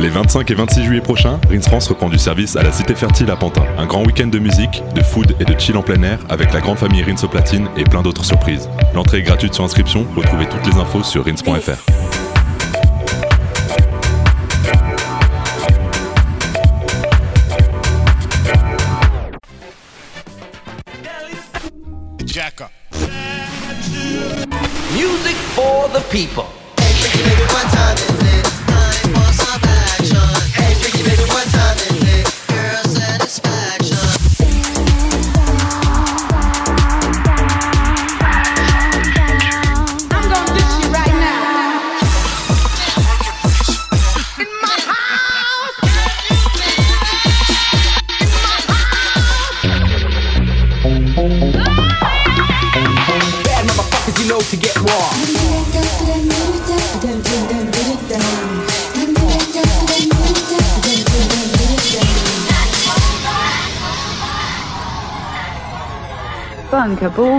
Les 25 et 26 juillet prochains, Rins France reprend du service à la Cité Fertile à Pantin. Un grand week-end de musique, de food et de chill en plein air avec la grande famille Rins au platine et plein d'autres surprises. L'entrée est gratuite sur inscription, retrouvez toutes les infos sur rins.fr. Music for the people.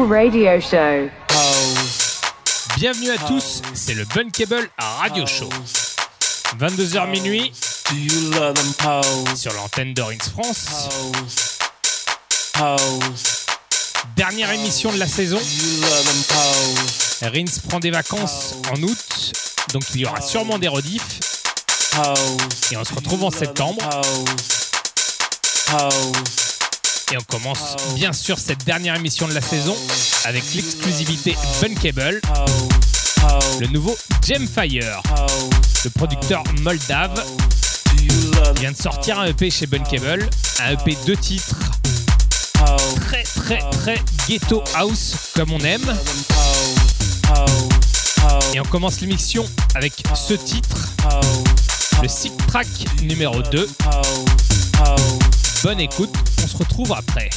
Radio Show. Bienvenue à tous, c'est le Bunkable Radio Show. 22h minuit. Sur l'antenne d'Orins France. Dernière émission de la saison. Rins prend des vacances en août, donc il y aura sûrement des rediffs. Et on se retrouve en septembre. Et on commence bien sûr cette dernière émission de la saison avec l'exclusivité Bunkable, le nouveau Gemfire, le producteur moldave vient de sortir un EP chez Bunkable, un EP de titres très très très ghetto house comme on aime. Et on commence l'émission avec ce titre, le sick track numéro 2. Bonne écoute, on se retrouve après.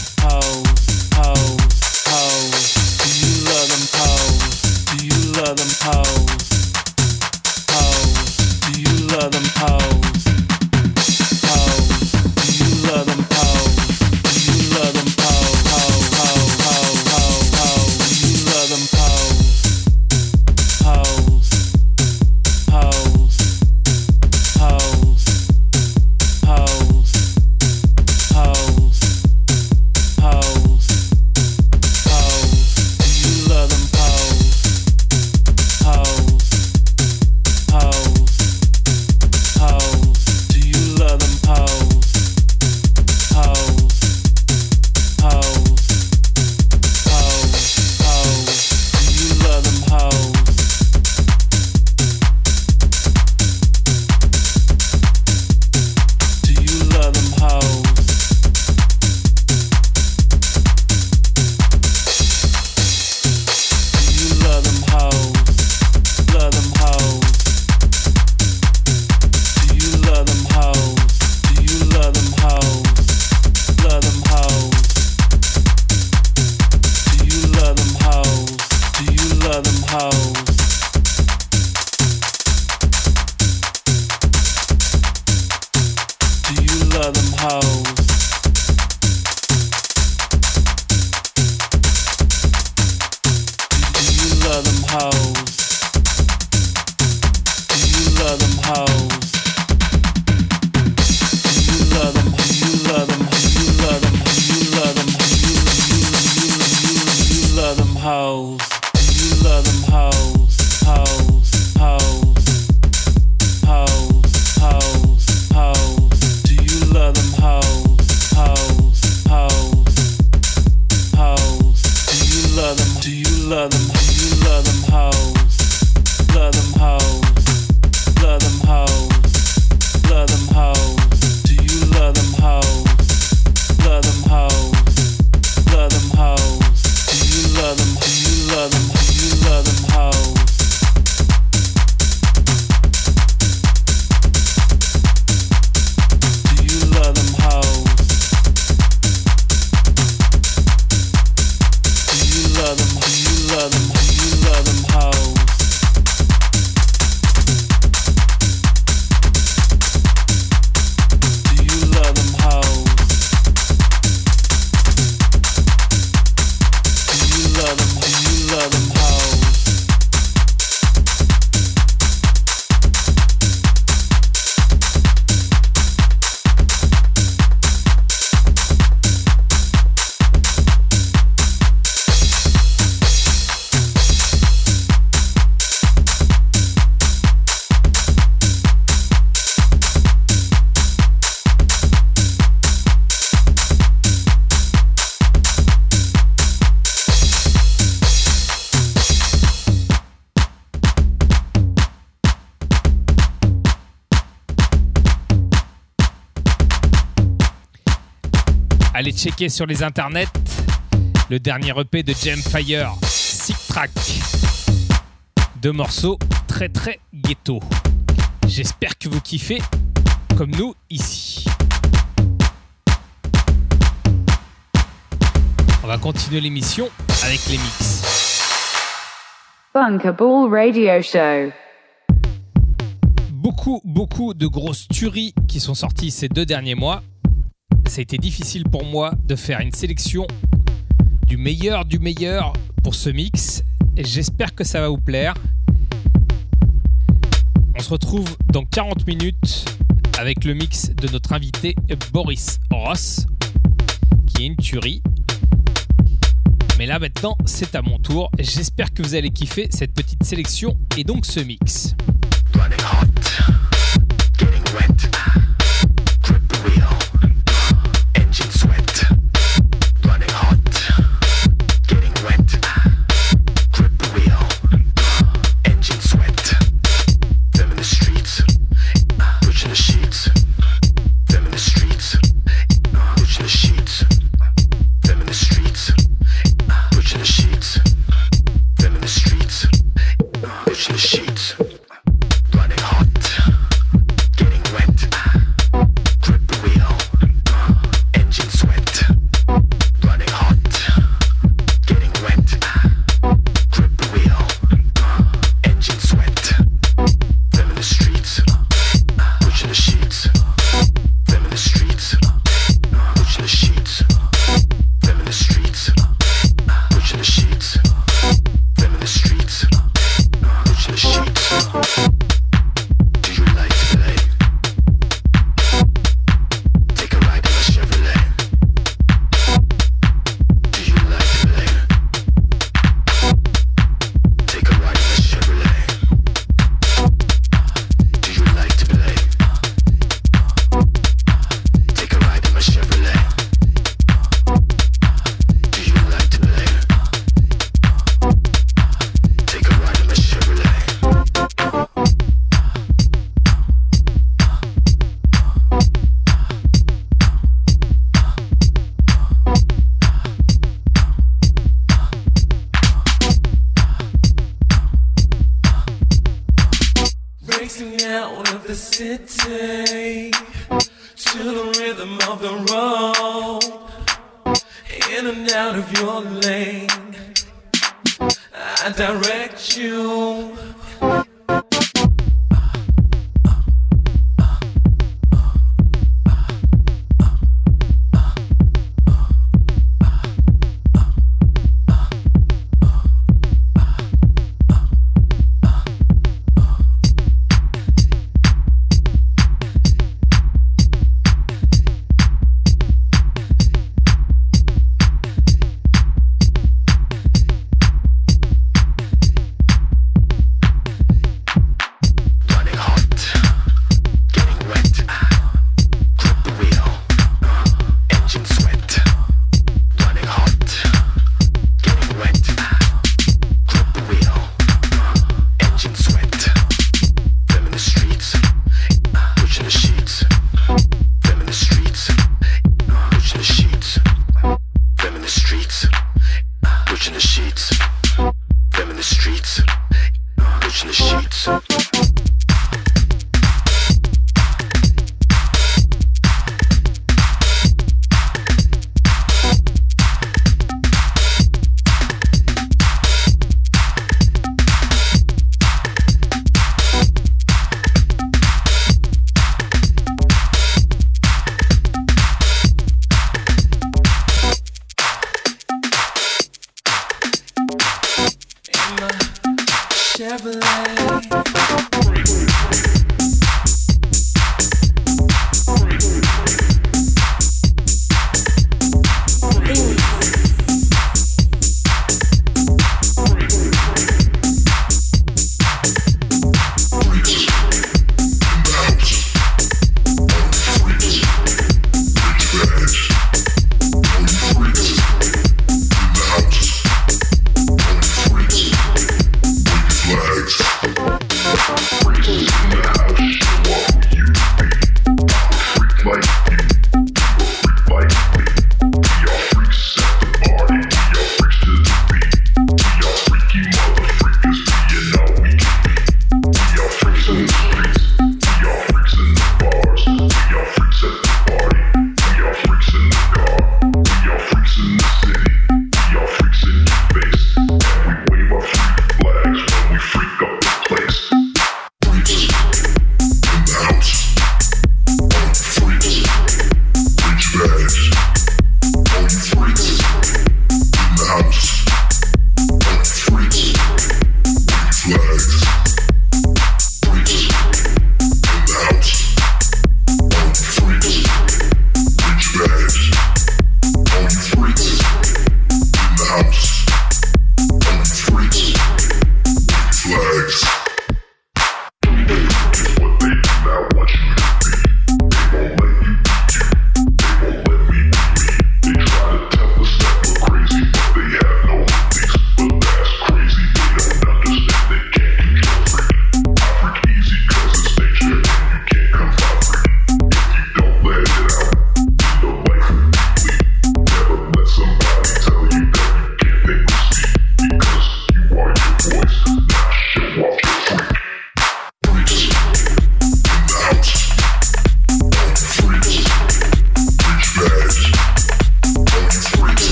Checker sur les internets le dernier EP de Jam Fire, Sick Track. Deux morceaux très très ghetto. J'espère que vous kiffez comme nous ici. On va continuer l'émission avec les mix. Bunker Radio Show. Beaucoup, beaucoup de grosses tueries qui sont sorties ces deux derniers mois. Ça a été difficile pour moi de faire une sélection du meilleur du meilleur pour ce mix. J'espère que ça va vous plaire. On se retrouve dans 40 minutes avec le mix de notre invité Boris Ross, qui est une tuerie. Mais là maintenant, c'est à mon tour. J'espère que vous allez kiffer cette petite sélection et donc ce mix.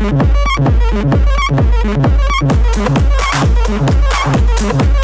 Thank you.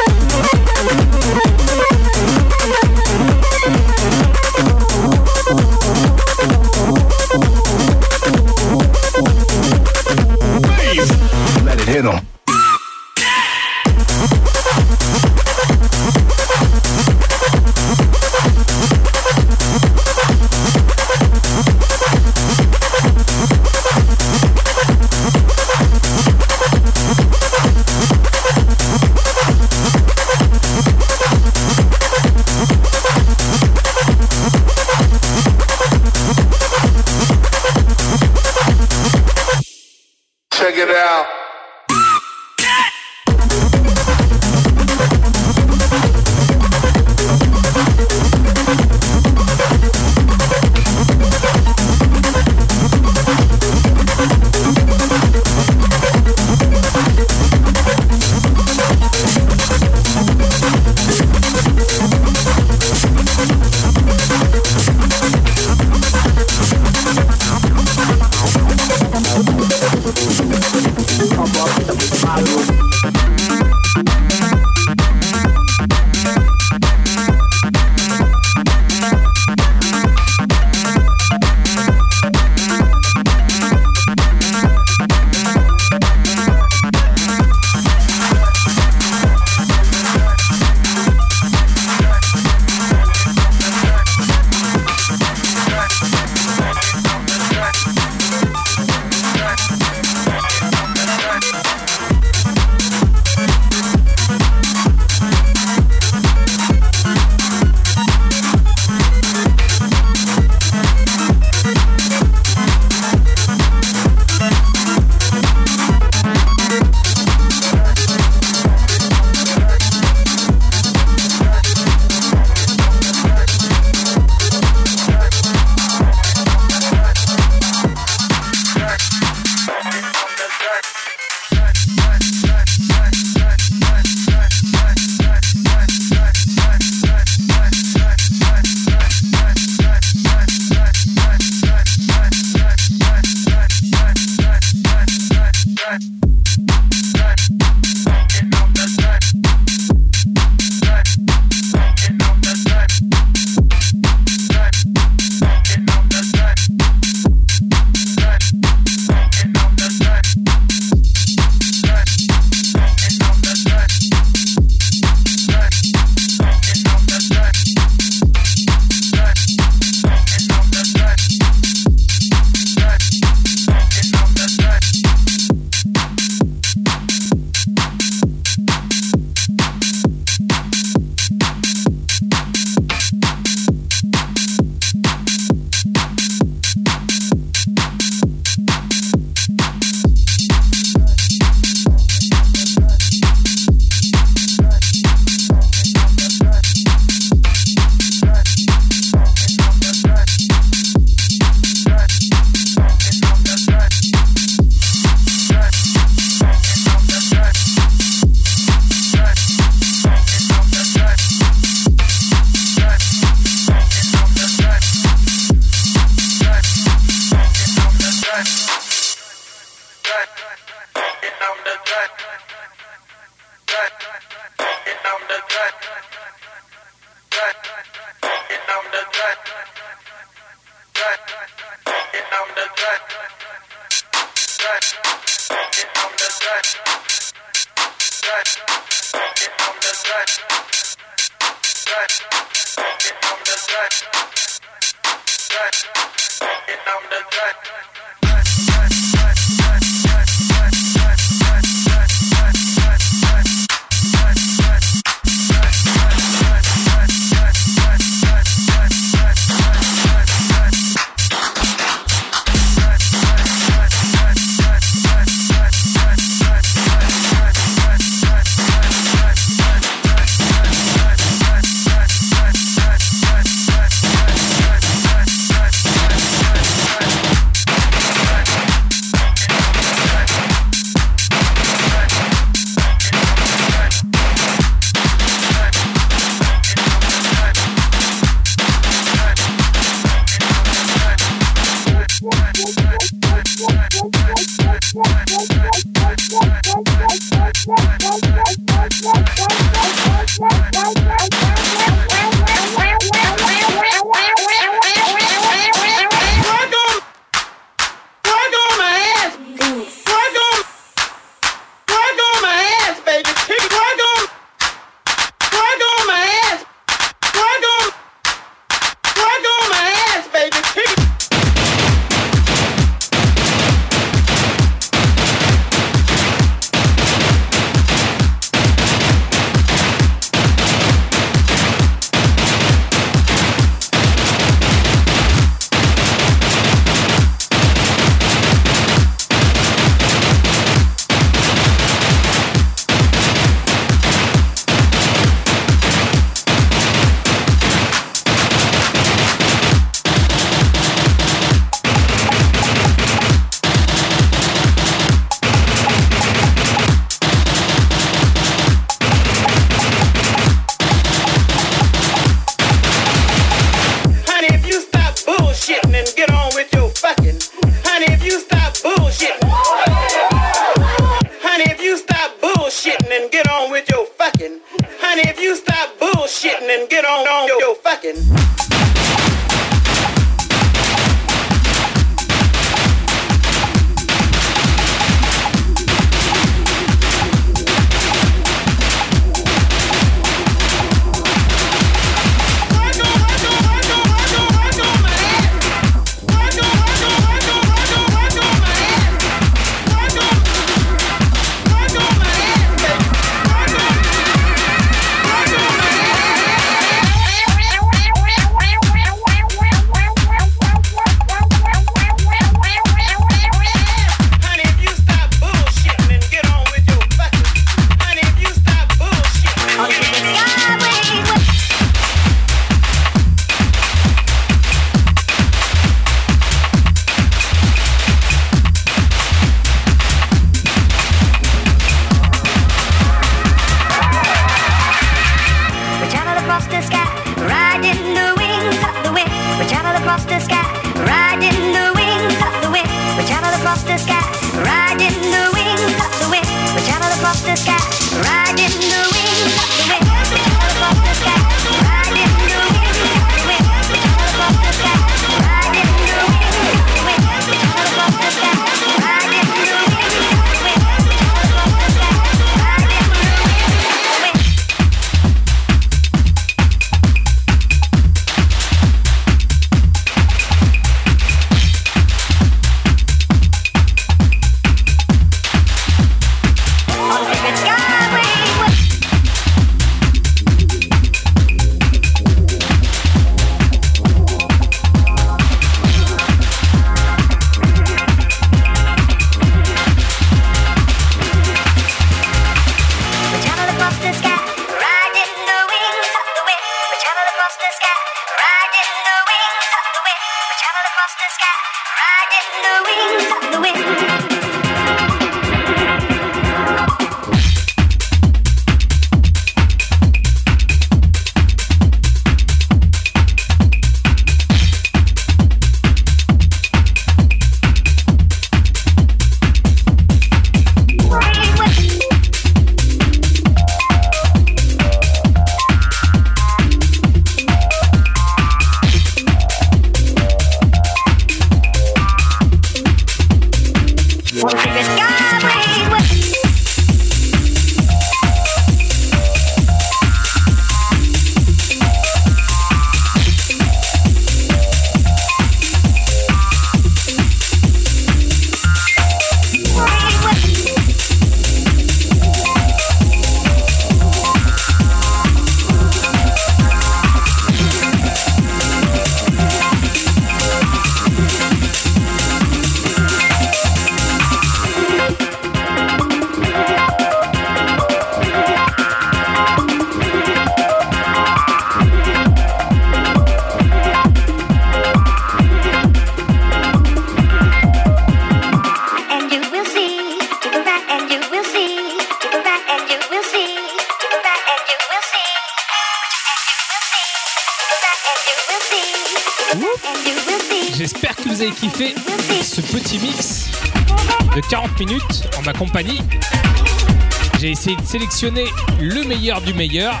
Sélectionner le meilleur du meilleur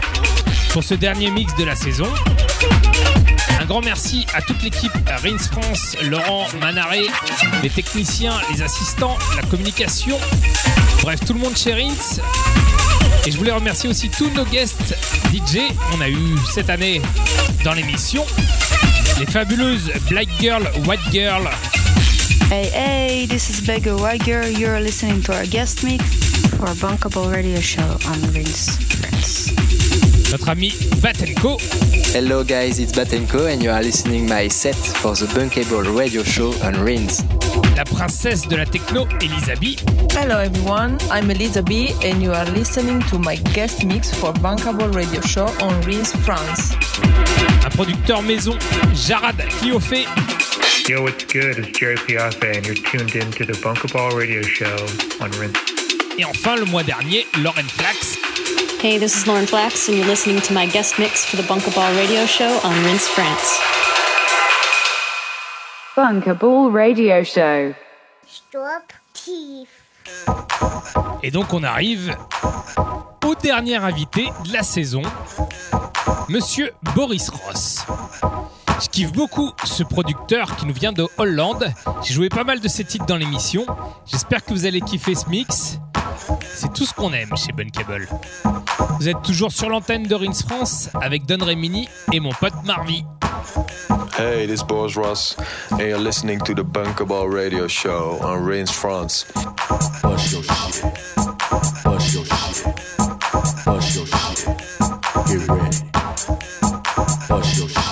pour ce dernier mix de la saison. Un grand merci à toute l'équipe Rins France, Laurent Manaré, les techniciens, les assistants, la communication, bref tout le monde chez Rins. Et je voulais remercier aussi tous nos guests DJ. On a eu cette année dans l'émission les fabuleuses Black Girl, White Girl. Hey, hey, this is Beggar White Girl. You're listening to our guest mix for a Bunkable Radio Show on Rins France. Notre ami Batenko. Hello guys, it's Batenko and you are listening my set for the Bunkable Radio Show on Rins. La princesse de la techno, Elisabeth. Hello everyone, I'm Elizabeth and you are listening to my guest mix for Bankable Radio Show on Rins France. Un producteur maison, Jarad Cliofé. Yo, what's good? It's Jerry Piaffe and you're tuned in to the Bunkable Radio Show on Rinse. Et enfin, le mois dernier, Lauren Flax. Hey, this is Lauren Flax, and you're listening to my guest mix for the Bunkaball Radio Show on Rinse France. Bunkerball Radio Show. Stop thief. Et donc, on arrive au dernier invité de la saison, Monsieur Boris Ross. Je kiffe beaucoup ce producteur qui nous vient de Hollande. J'ai joué pas mal de ses titres dans l'émission. J'espère que vous allez kiffer ce mix. C'est tout ce qu'on aime chez Bunkable. Vous êtes toujours sur l'antenne de Rins France avec Don Remini et mon pote Marvy. Hey, this is Boris Ross, and you're listening to the Bunkable Radio Show on Rains France. Bust your shit. Bust your shit. Bust your shit. Get ready. Bust your shit.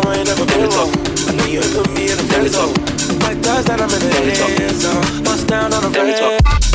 trauma ain't never been low. I know you ain't put me in a friend zone. Like that, that I'm in the end zone. Bust down on the friend.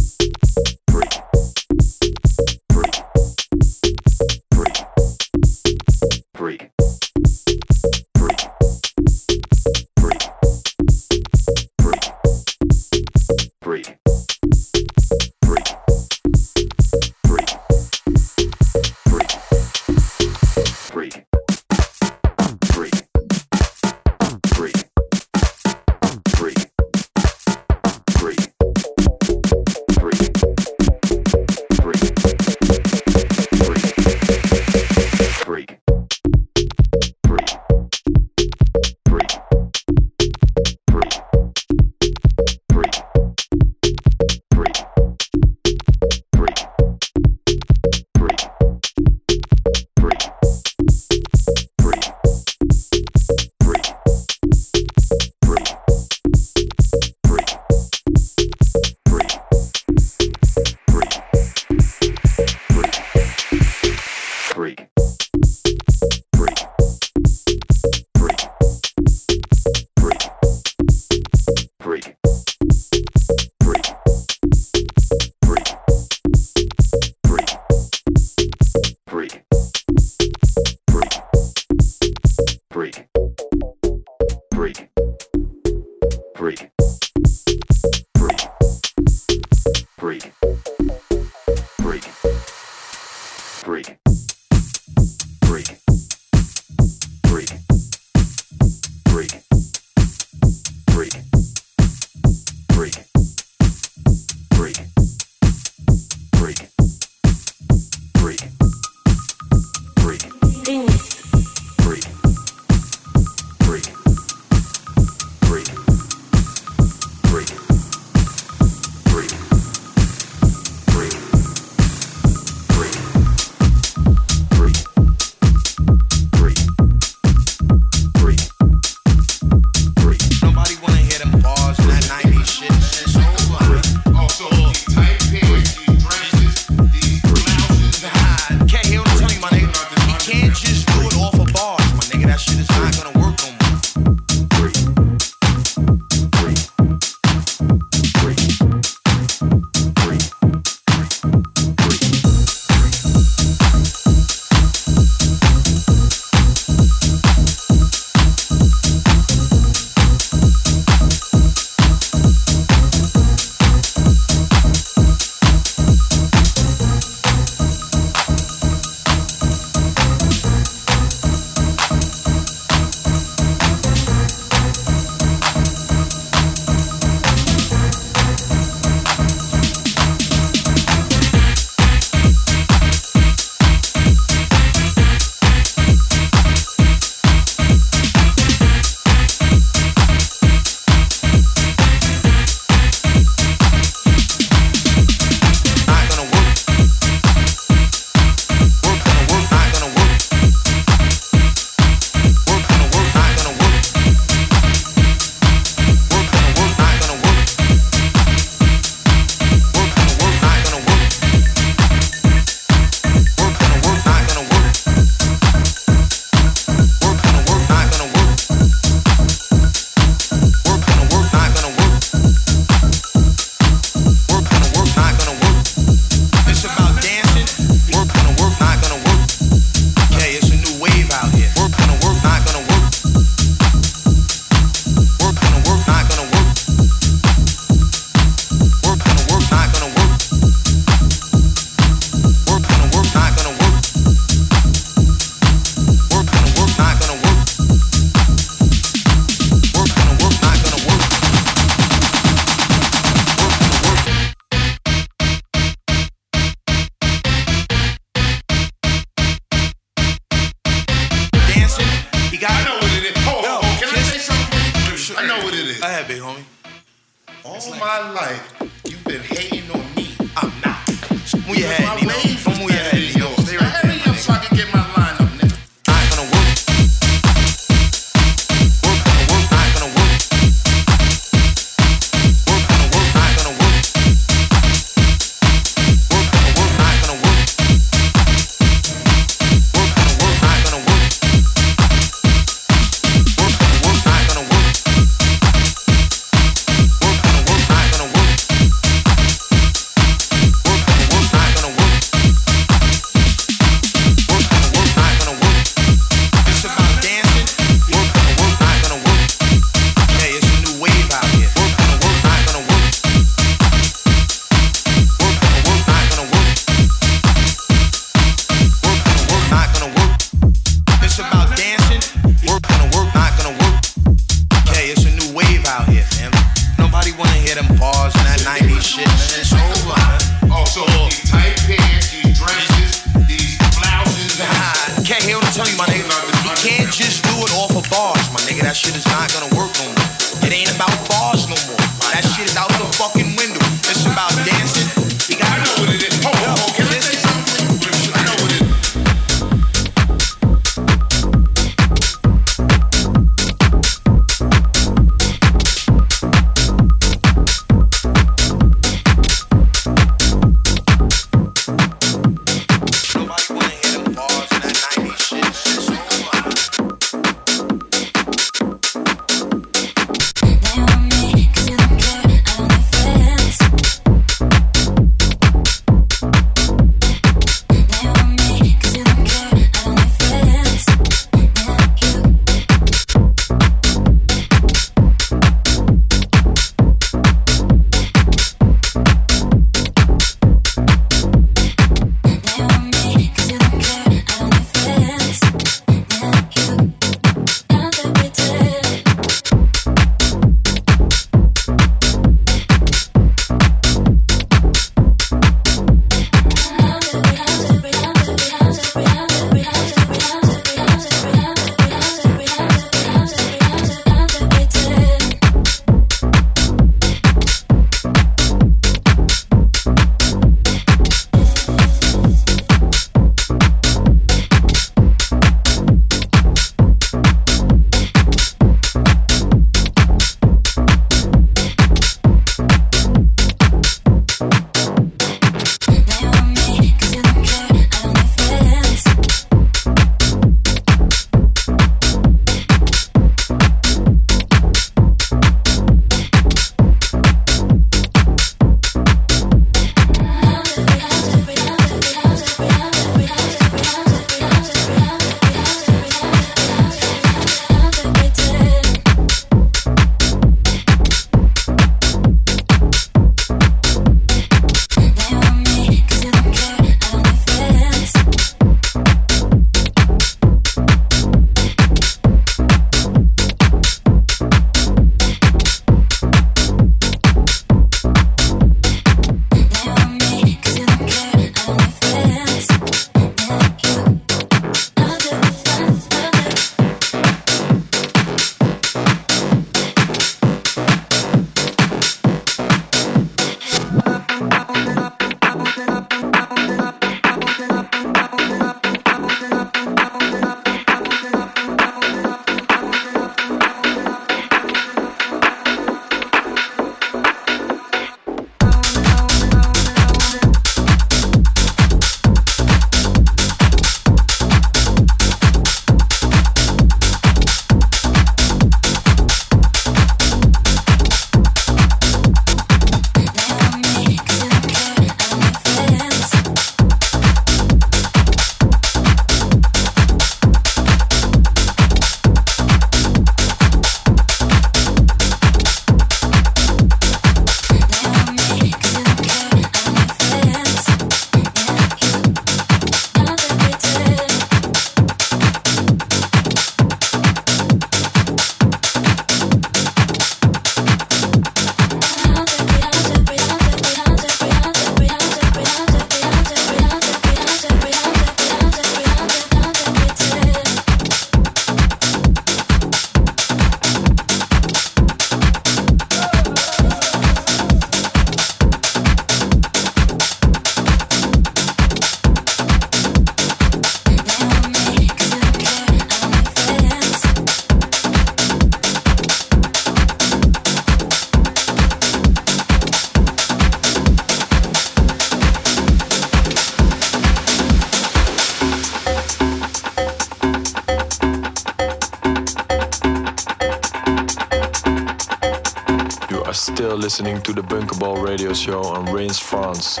Show on Reims, France.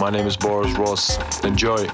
My name is Boris Ross. Enjoy.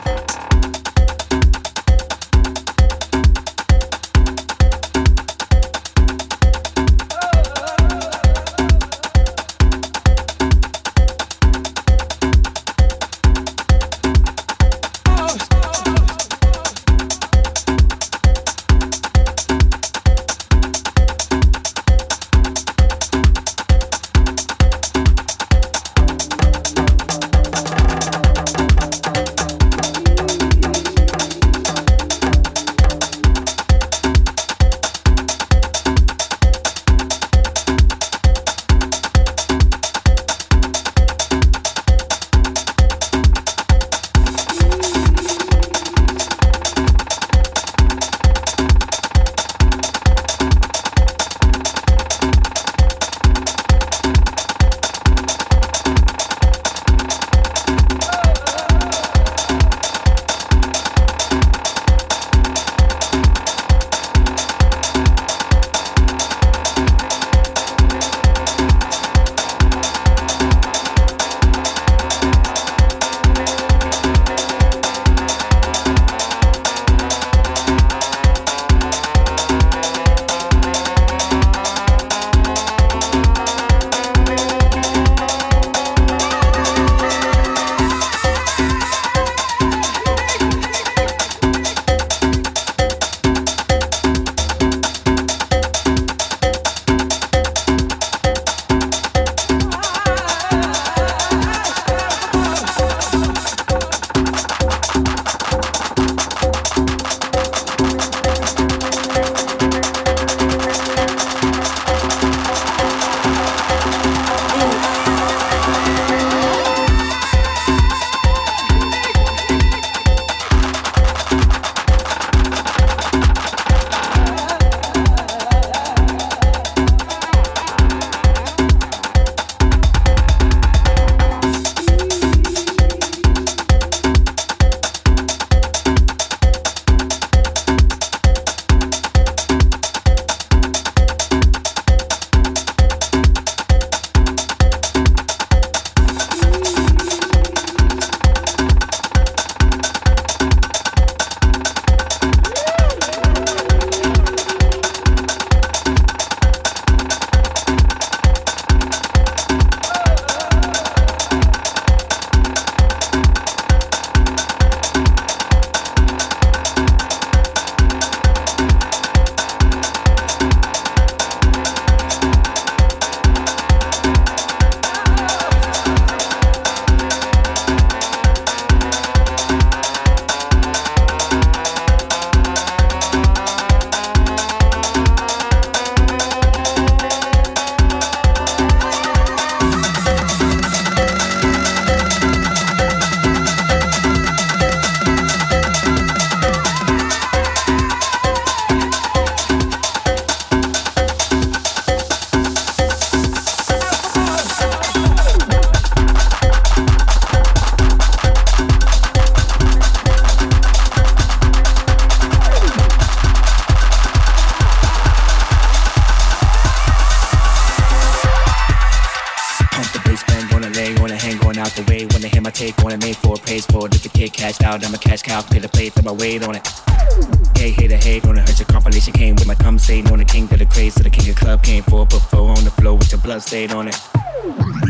Hate on it, hurt your compilation came with my cum stain on the king to the craze, to the king of club came for, put four on the floor with your blood stain on it.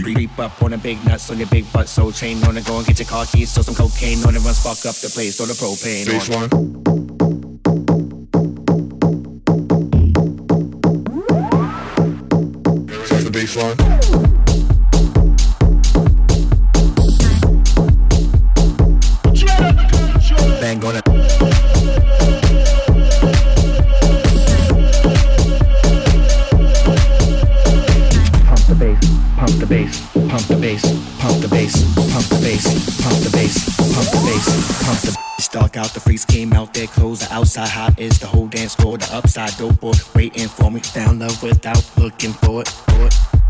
Creep up on the big nuts on your big butt, soul chain on it, go and get your car keys, so some cocaine on it, run spark up the place, throw the propane on it. That's the baseline. Bang on it. Bass, pump the bass, pump the bass, pump the bass, pump the bass, pump the bass, pump the bass. Out, the freaks came out their clothes. The outside hot is the whole dance floor. The upside dope boy waiting for me. Found love without looking for it.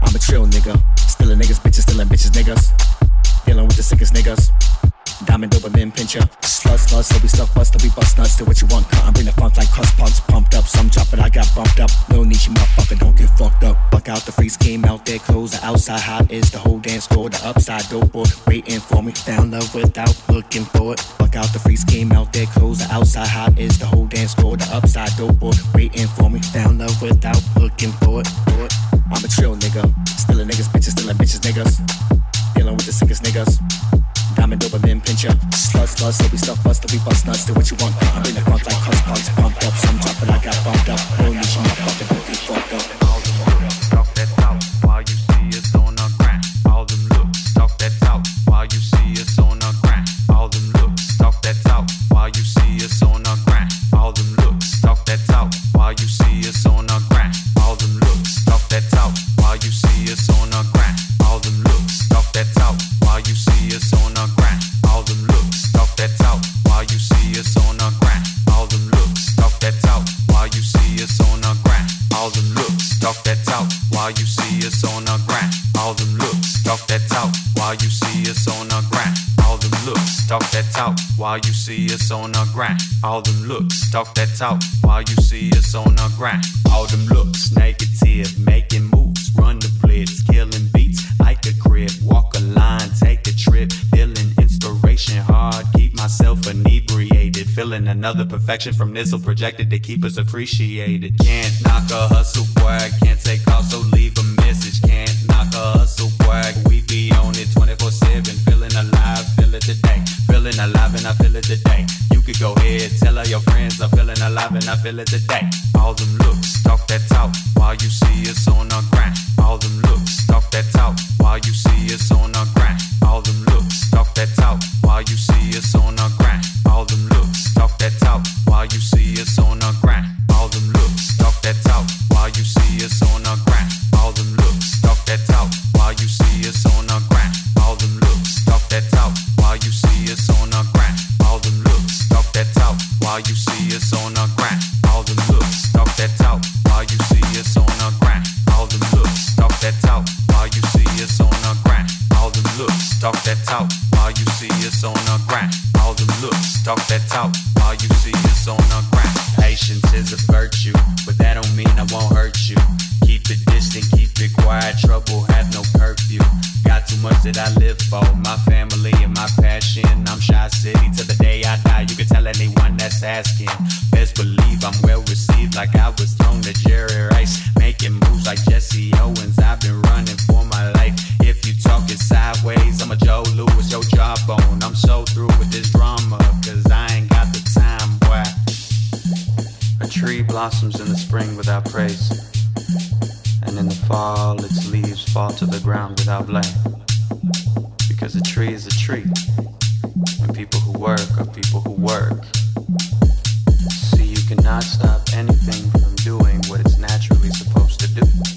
I'm a trill nigga. A niggas, bitches, a bitches, niggas. Dealing with the sickest niggas. Diamond Doberman pincher. Slut, slut, so we stuff bust, we bust nuts. Do what you want, cut. I'm bring the funk like crust punks. Pumped up, some drop, but I got bumped up. No niche, you motherfucker, don't get fucked up. Fuck out the freaks came out their clothes. The outside hot is the whole dance floor. The upside dope boy waiting for me. Found love without looking for it. Fuck out the freaks came out their clothes. The outside hot is the whole dance floor. The upside dope boy waiting for me. Found love without looking for it. For it. I'm a trill nigga. A niggas, bitches, a bitches, niggas. Dealing with the sickest niggas. Diamond Doberman pincher. Slut, slut, so we stuff bust, we bust nuts. Do what you want. I'm in the front like cuss punks, pumped up. Some drop, but I got bumped up. Need you, motherfucker, don't be fucked up. Talk that talk while you see us on the grind. All them looks, talk that talk while you see us on the grind. All them looks, talk that talk while you see us on the grind. All them looks, talk that talk while you see us see us on the grind. All them looks, talk that talk while you see us on the grind. All them looks, talk that talk while you see us on the grind. All them looks, talk that talk while you see us on the grind. All them looks, negative, making moves, run the blitz, killing beats like a crib, walk a line, take a trip, feeling inspiration hard, keep myself inebriated, feeling another perfection from this projected to keep us appreciated. Can't knock a hustle, boy, can't take off, so leave. Hustle, boy, we be on it 24 7, feeling alive, feel it today, feeling alive and I feel it today. You could go ahead, tell all your friends I'm feeling alive and I feel it today. All them looks, talk that talk while you see us on the grind. All them looks, talk that talk while you see us on the grind. All them looks, talk that talk while you see us on the grind. All them that I live for. My family and my passion. I'm shy city till the day I die. You can tell anyone that's asking. Best believe I'm well received, like I was thrown to Jerry Rice. Making moves like Jesse Owens. I've been running for my life. If you talking sideways, I'm a Joe Louis, your jawbone. I'm so through with this drama, cause I ain't got the time, boy. A tree blossoms in the spring without praise, and in the fall its leaves fall to the ground without blame. Because a tree is a tree, and people who work are people who work. See, you cannot stop anything from doing what it's naturally supposed to do.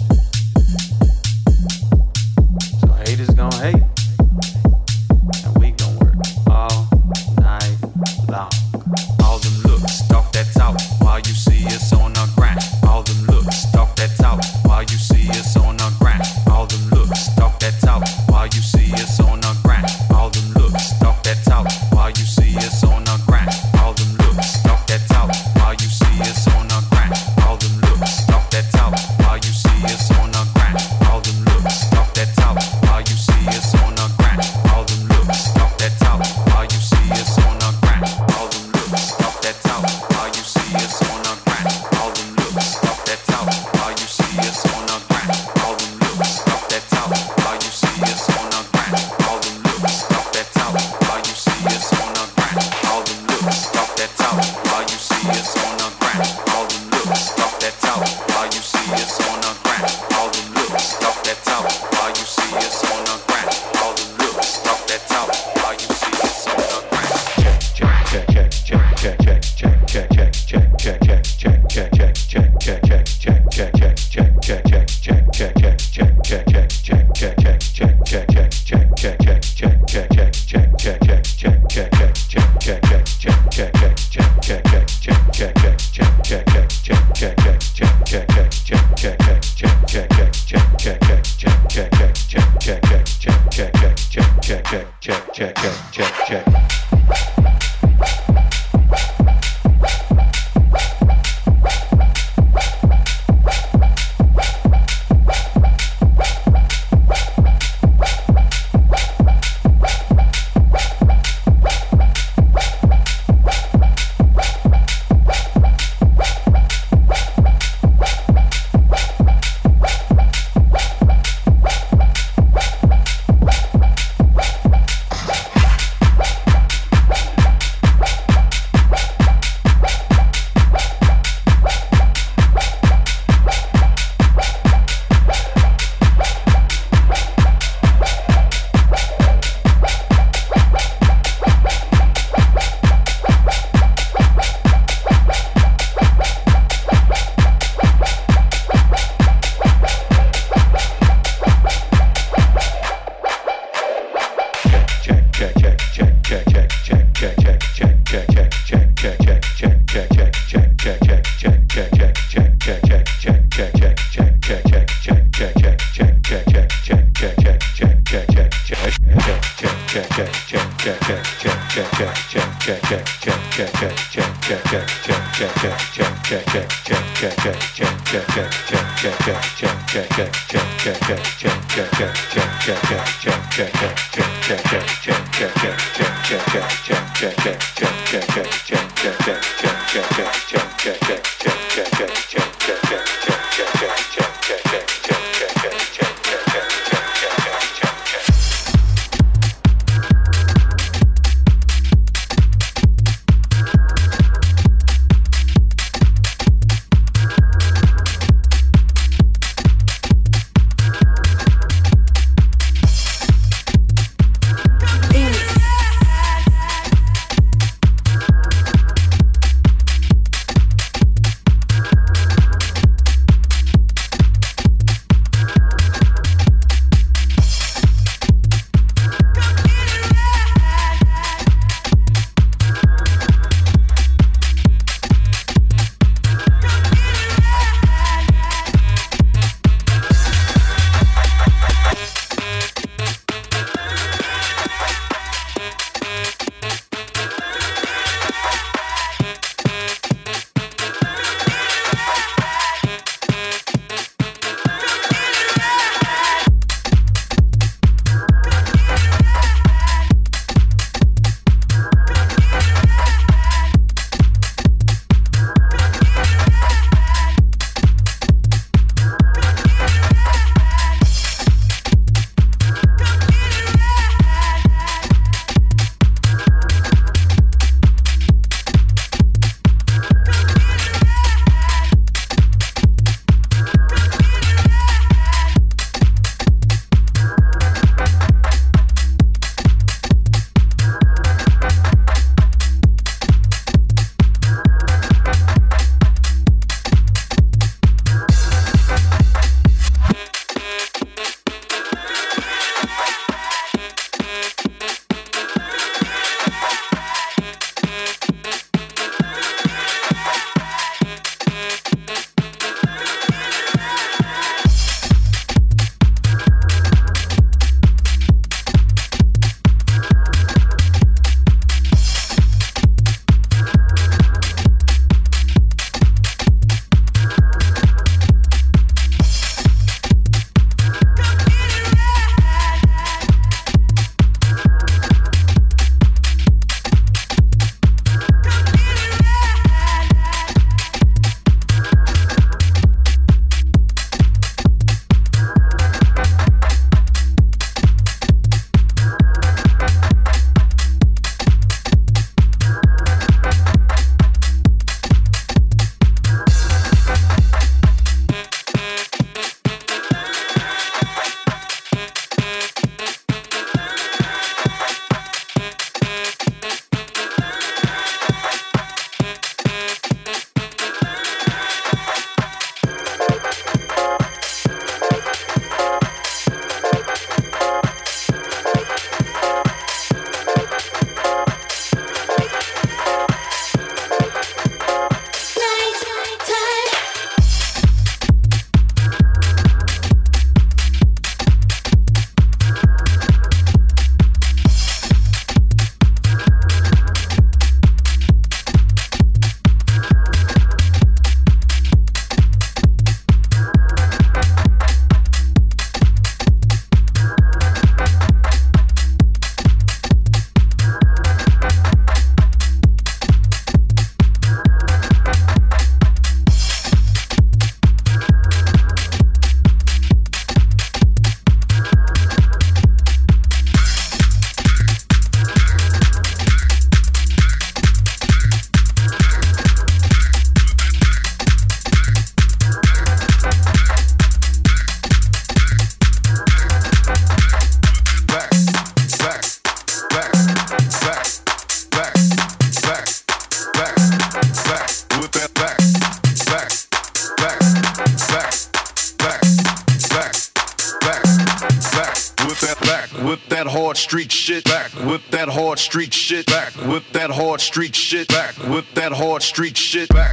Street shit. Back with that hard street shit. Back with that hard street shit. Back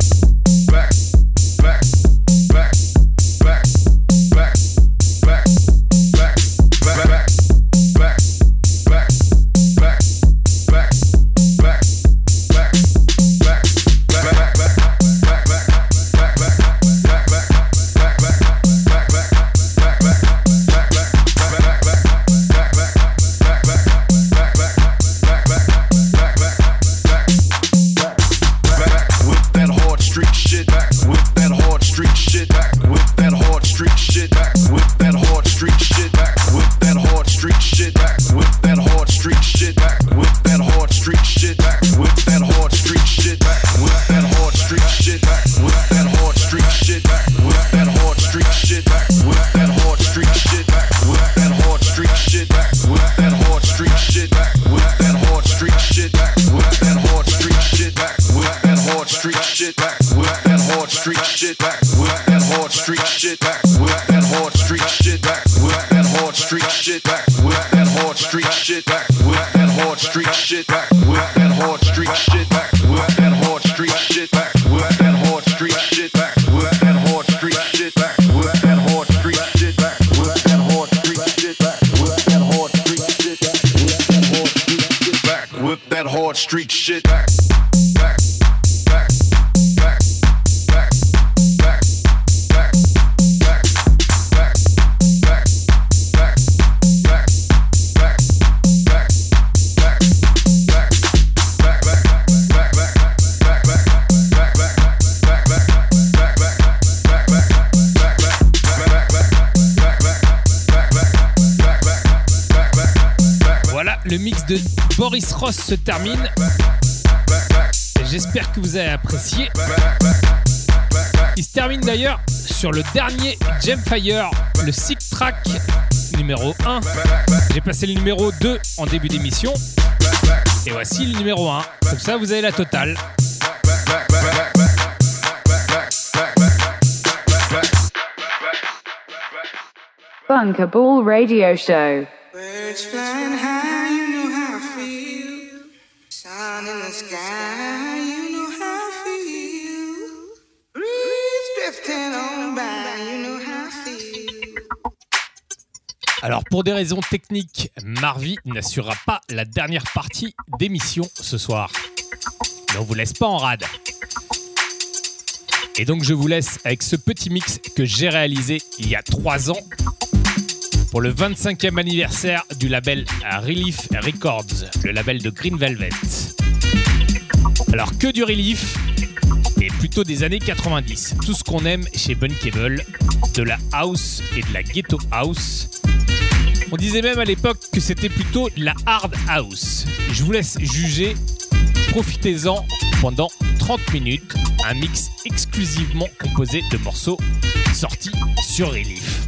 se termine. J'espère que vous avez apprécié. Il se termine d'ailleurs sur le dernier Gemfire, le Sick Track numéro 1. J'ai passé le numéro 2 en début d'émission. Et voici le numéro 1. Comme ça, vous avez la totale. Bunker Ball Radio Show. Pour des raisons techniques, Marvy n'assurera pas la dernière partie d'émission ce soir. Mais on vous laisse pas en rade. Et donc je vous laisse avec ce petit mix que j'ai réalisé il y a 3 ans pour le 25e anniversaire du label Relief Records, le label de Green Velvet. Alors que du Relief et plutôt des années 90. Tout ce qu'on aime chez Bunkable, de la house et de la ghetto house. On disait même à l'époque que c'était plutôt la hard house. Je vous laisse juger. Profitez-en pendant 30 minutes. Un mix exclusivement composé de morceaux sortis sur Relief.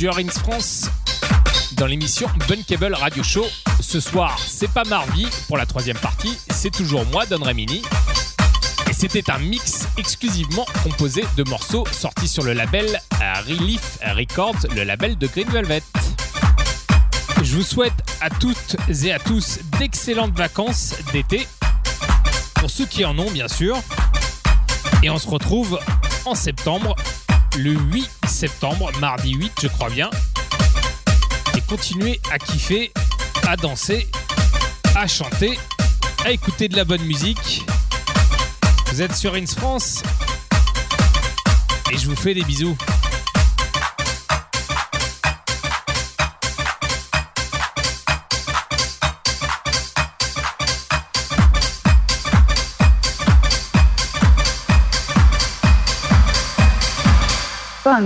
Sur France dans l'émission Bunkable Radio Show. Ce soir, c'est pas Marvi pour la troisième partie, c'est toujours moi, Don Remini. Et c'était un mix exclusivement composé de morceaux sortis sur le label Relief Records, le label de Green Velvet. Je vous souhaite à toutes et à tous d'excellentes vacances d'été, pour ceux qui en ont bien sûr. Et on se retrouve en septembre, le 8 septembre, mardi 8 je crois bien. Et continuez à kiffer, à danser, à chanter, à écouter de la bonne musique. Vous êtes sur Ins France et je vous fais des bisous.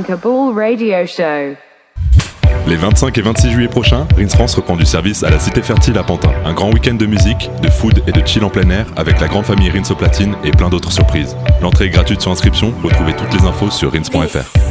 Radio Show. Les 25 et 26 juillet prochains, Rins France reprend du service à la Cité Fertile à Pantin. Un grand week-end de musique, de food et de chill en plein air avec la grande famille Rins au platine et plein d'autres surprises. L'entrée est gratuite sur inscription, retrouvez toutes les infos sur rins.fr.